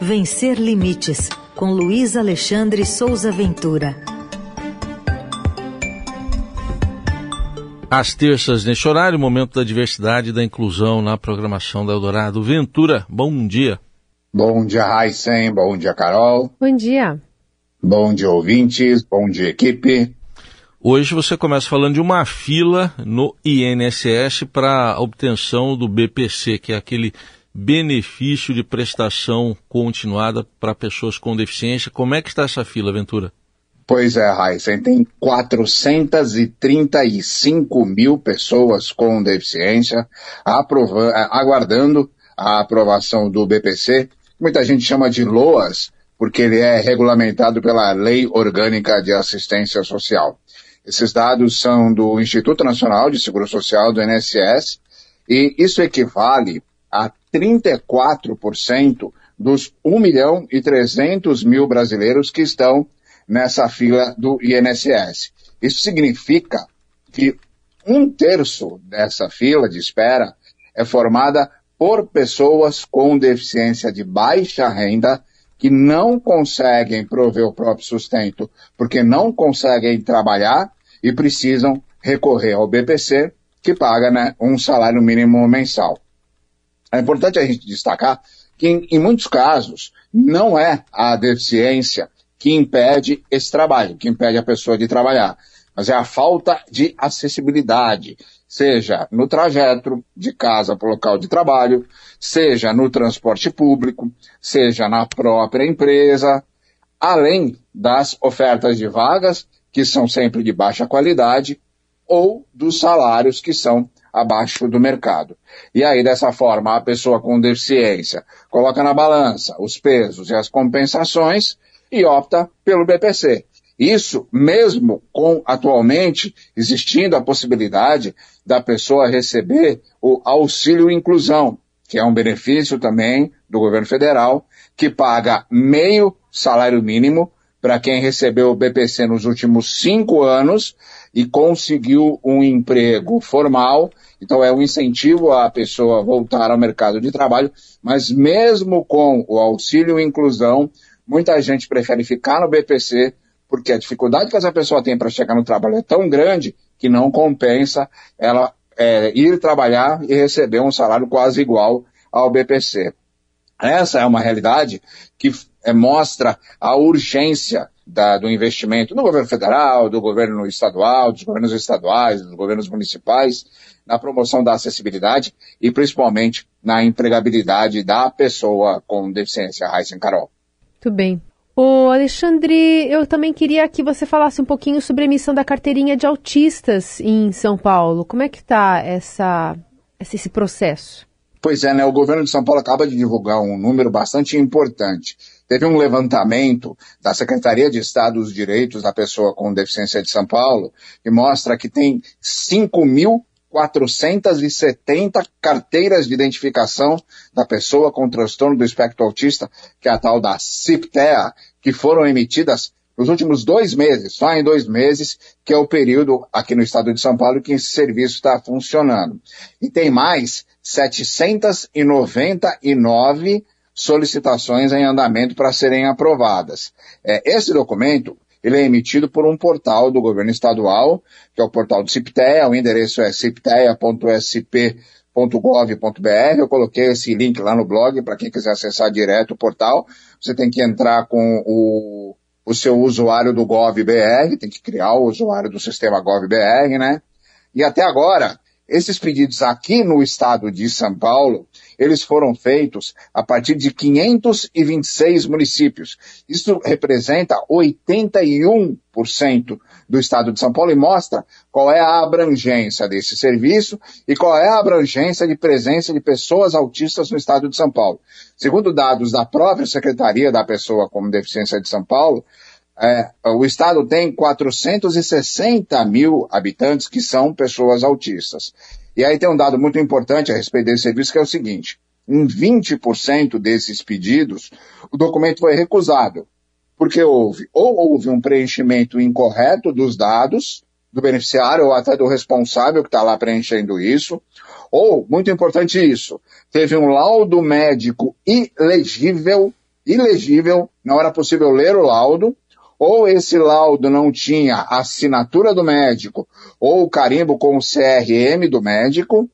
Vencer Limites, com Luiz Alexandre Souza Ventura. Às terças, neste horário, momento da diversidade e da inclusão na programação da Eldorado. Ventura, bom dia. Bom dia, Heisen. Bom dia, Carol. Bom dia. Bom dia, ouvintes. Bom dia, equipe. Hoje você começa falando de uma fila no INSS para a obtenção do BPC, que é aquele benefício de prestação continuada para pessoas com deficiência. Como é que está essa fila, Ventura? Pois é, Raíssa, tem 435 mil pessoas com deficiência aguardando a aprovação do BPC. Muita gente chama de LOAS, porque ele é regulamentado pela Lei Orgânica de Assistência Social. Esses dados são do Instituto Nacional de Seguro Social, do INSS, e isso equivale a 34% dos 1 milhão e 300 mil brasileiros que estão nessa fila do INSS. Isso significa que um terço dessa fila de espera é formada por pessoas com deficiência de baixa renda que não conseguem prover o próprio sustento porque não conseguem trabalhar e precisam recorrer ao BPC, que paga né, um salário mínimo mensal. É importante a gente destacar que, em, em muitos casos, não é a deficiência que impede esse trabalho, que impede a pessoa de trabalhar, mas é a falta de acessibilidade, seja no trajeto de casa para o local de trabalho, seja no transporte público, seja na própria empresa, além das ofertas de vagas, que são sempre de baixa qualidade, ou dos salários que são abaixo do mercado. E aí, dessa forma, a pessoa com deficiência coloca na balança os pesos e as compensações e opta pelo BPC. Isso mesmo com atualmente existindo a possibilidade da pessoa receber o auxílio inclusão, que é um benefício também do governo federal, que paga meio salário mínimo para quem recebeu o BPC nos últimos cinco anos e conseguiu um emprego formal. Então é um incentivo à pessoa voltar ao mercado de trabalho, mas mesmo com o auxílio inclusão, Muita gente prefere ficar no BPC porque a dificuldade que essa pessoa tem para chegar no trabalho é tão grande que não compensa ela é, ir trabalhar e receber um salário quase igual ao BPC. Essa é uma realidade que é, mostra a urgência da, do investimento no governo federal, do governo estadual, dos governos estaduais, dos governos municipais, na promoção da acessibilidade e principalmente na empregabilidade da pessoa com deficiência. Raíssa Carol. Muito bem. Ô Alexandre, eu também queria que você falasse um pouquinho sobre a emissão da carteirinha de autistas em São Paulo. Como é que está esse processo? Pois é, né? O governo de São Paulo acaba de divulgar um número bastante importante. Teve um levantamento da Secretaria de Estado dos Direitos da Pessoa com Deficiência de São Paulo que mostra que tem 5 mil 470 carteiras de identificação da pessoa com transtorno do espectro autista, que é a tal da CIPTEA, que foram emitidas nos últimos dois meses, só em dois meses, que é o período aqui no estado de São Paulo que esse serviço está funcionando. E tem mais 799 solicitações em andamento para serem aprovadas. É, esse documento ele é emitido por um portal do governo estadual, que é o portal do CIPTEA, o endereço é ciptea.sp.gov.br. Eu coloquei esse link lá no blog para quem quiser acessar direto o portal. Você tem que entrar com o, o seu usuário do GovBR, tem que criar o usuário do sistema GovBR, né? E até agora, esses pedidos aqui no estado de São Paulo, eles foram feitos a partir de 526 municípios. Isso representa 81% do estado de São Paulo e mostra qual é a abrangência desse serviço e qual é a abrangência de presença de pessoas autistas no estado de São Paulo. Segundo dados da própria Secretaria da Pessoa com Deficiência de São Paulo, é, o estado tem 460 mil habitantes que são pessoas autistas. E aí tem um dado muito importante a respeito desse serviço, que é o seguinte, em 20% desses pedidos, o documento foi recusado, porque houve, ou houve um preenchimento incorreto dos dados do beneficiário ou até do responsável que está lá preenchendo isso, ou, muito importante isso, teve um laudo médico ilegível ilegível, não era possível ler o laudo, ou esse laudo não tinha a assinatura do médico, ou o carimbo com o CRM do médico,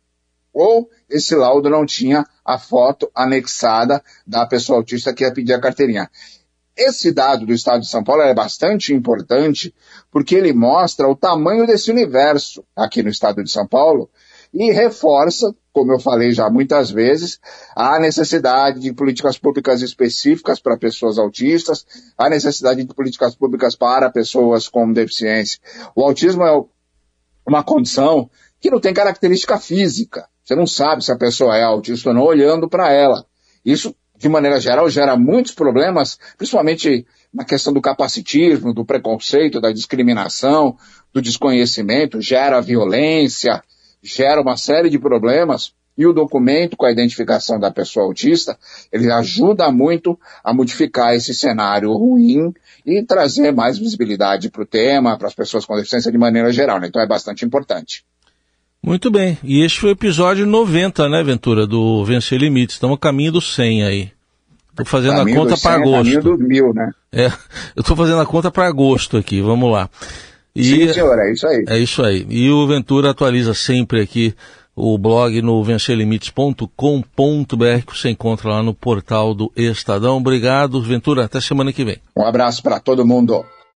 ou esse laudo não tinha a foto anexada da pessoa autista que ia pedir a carteirinha. Esse dado do Estado de São Paulo é bastante importante porque ele mostra o tamanho desse universo aqui no Estado de São Paulo e reforça, como eu falei já muitas vezes, a necessidade de políticas públicas específicas para pessoas autistas, a necessidade de políticas públicas para pessoas com deficiência. O autismo é uma condição que não tem característica física. Você não sabe se a pessoa é autista ou não olhando para ela. Isso, de maneira geral, gera muitos problemas, principalmente na questão do capacitismo, do preconceito, da discriminação, do desconhecimento, gera violência, gera uma série de problemas. E o documento com a identificação da pessoa autista, ele ajuda muito a modificar esse cenário ruim e trazer mais visibilidade para o tema, para as pessoas com deficiência de maneira geral. Né? Então é bastante importante. Muito bem. E este foi o episódio 90, né, Ventura, do Vencer Limites. Estamos a caminho do 100 aí. Estou fazendo caminho a conta para agosto. Caminho do mil, né? É, eu estou fazendo a conta para agosto aqui. Vamos lá. E, Sim, senhor, é isso aí. É isso aí. E o Ventura atualiza sempre aqui o blog no vencerlimites.com.br que você encontra lá no portal do Estadão. Obrigado, Ventura. Até semana que vem. Um abraço para todo mundo.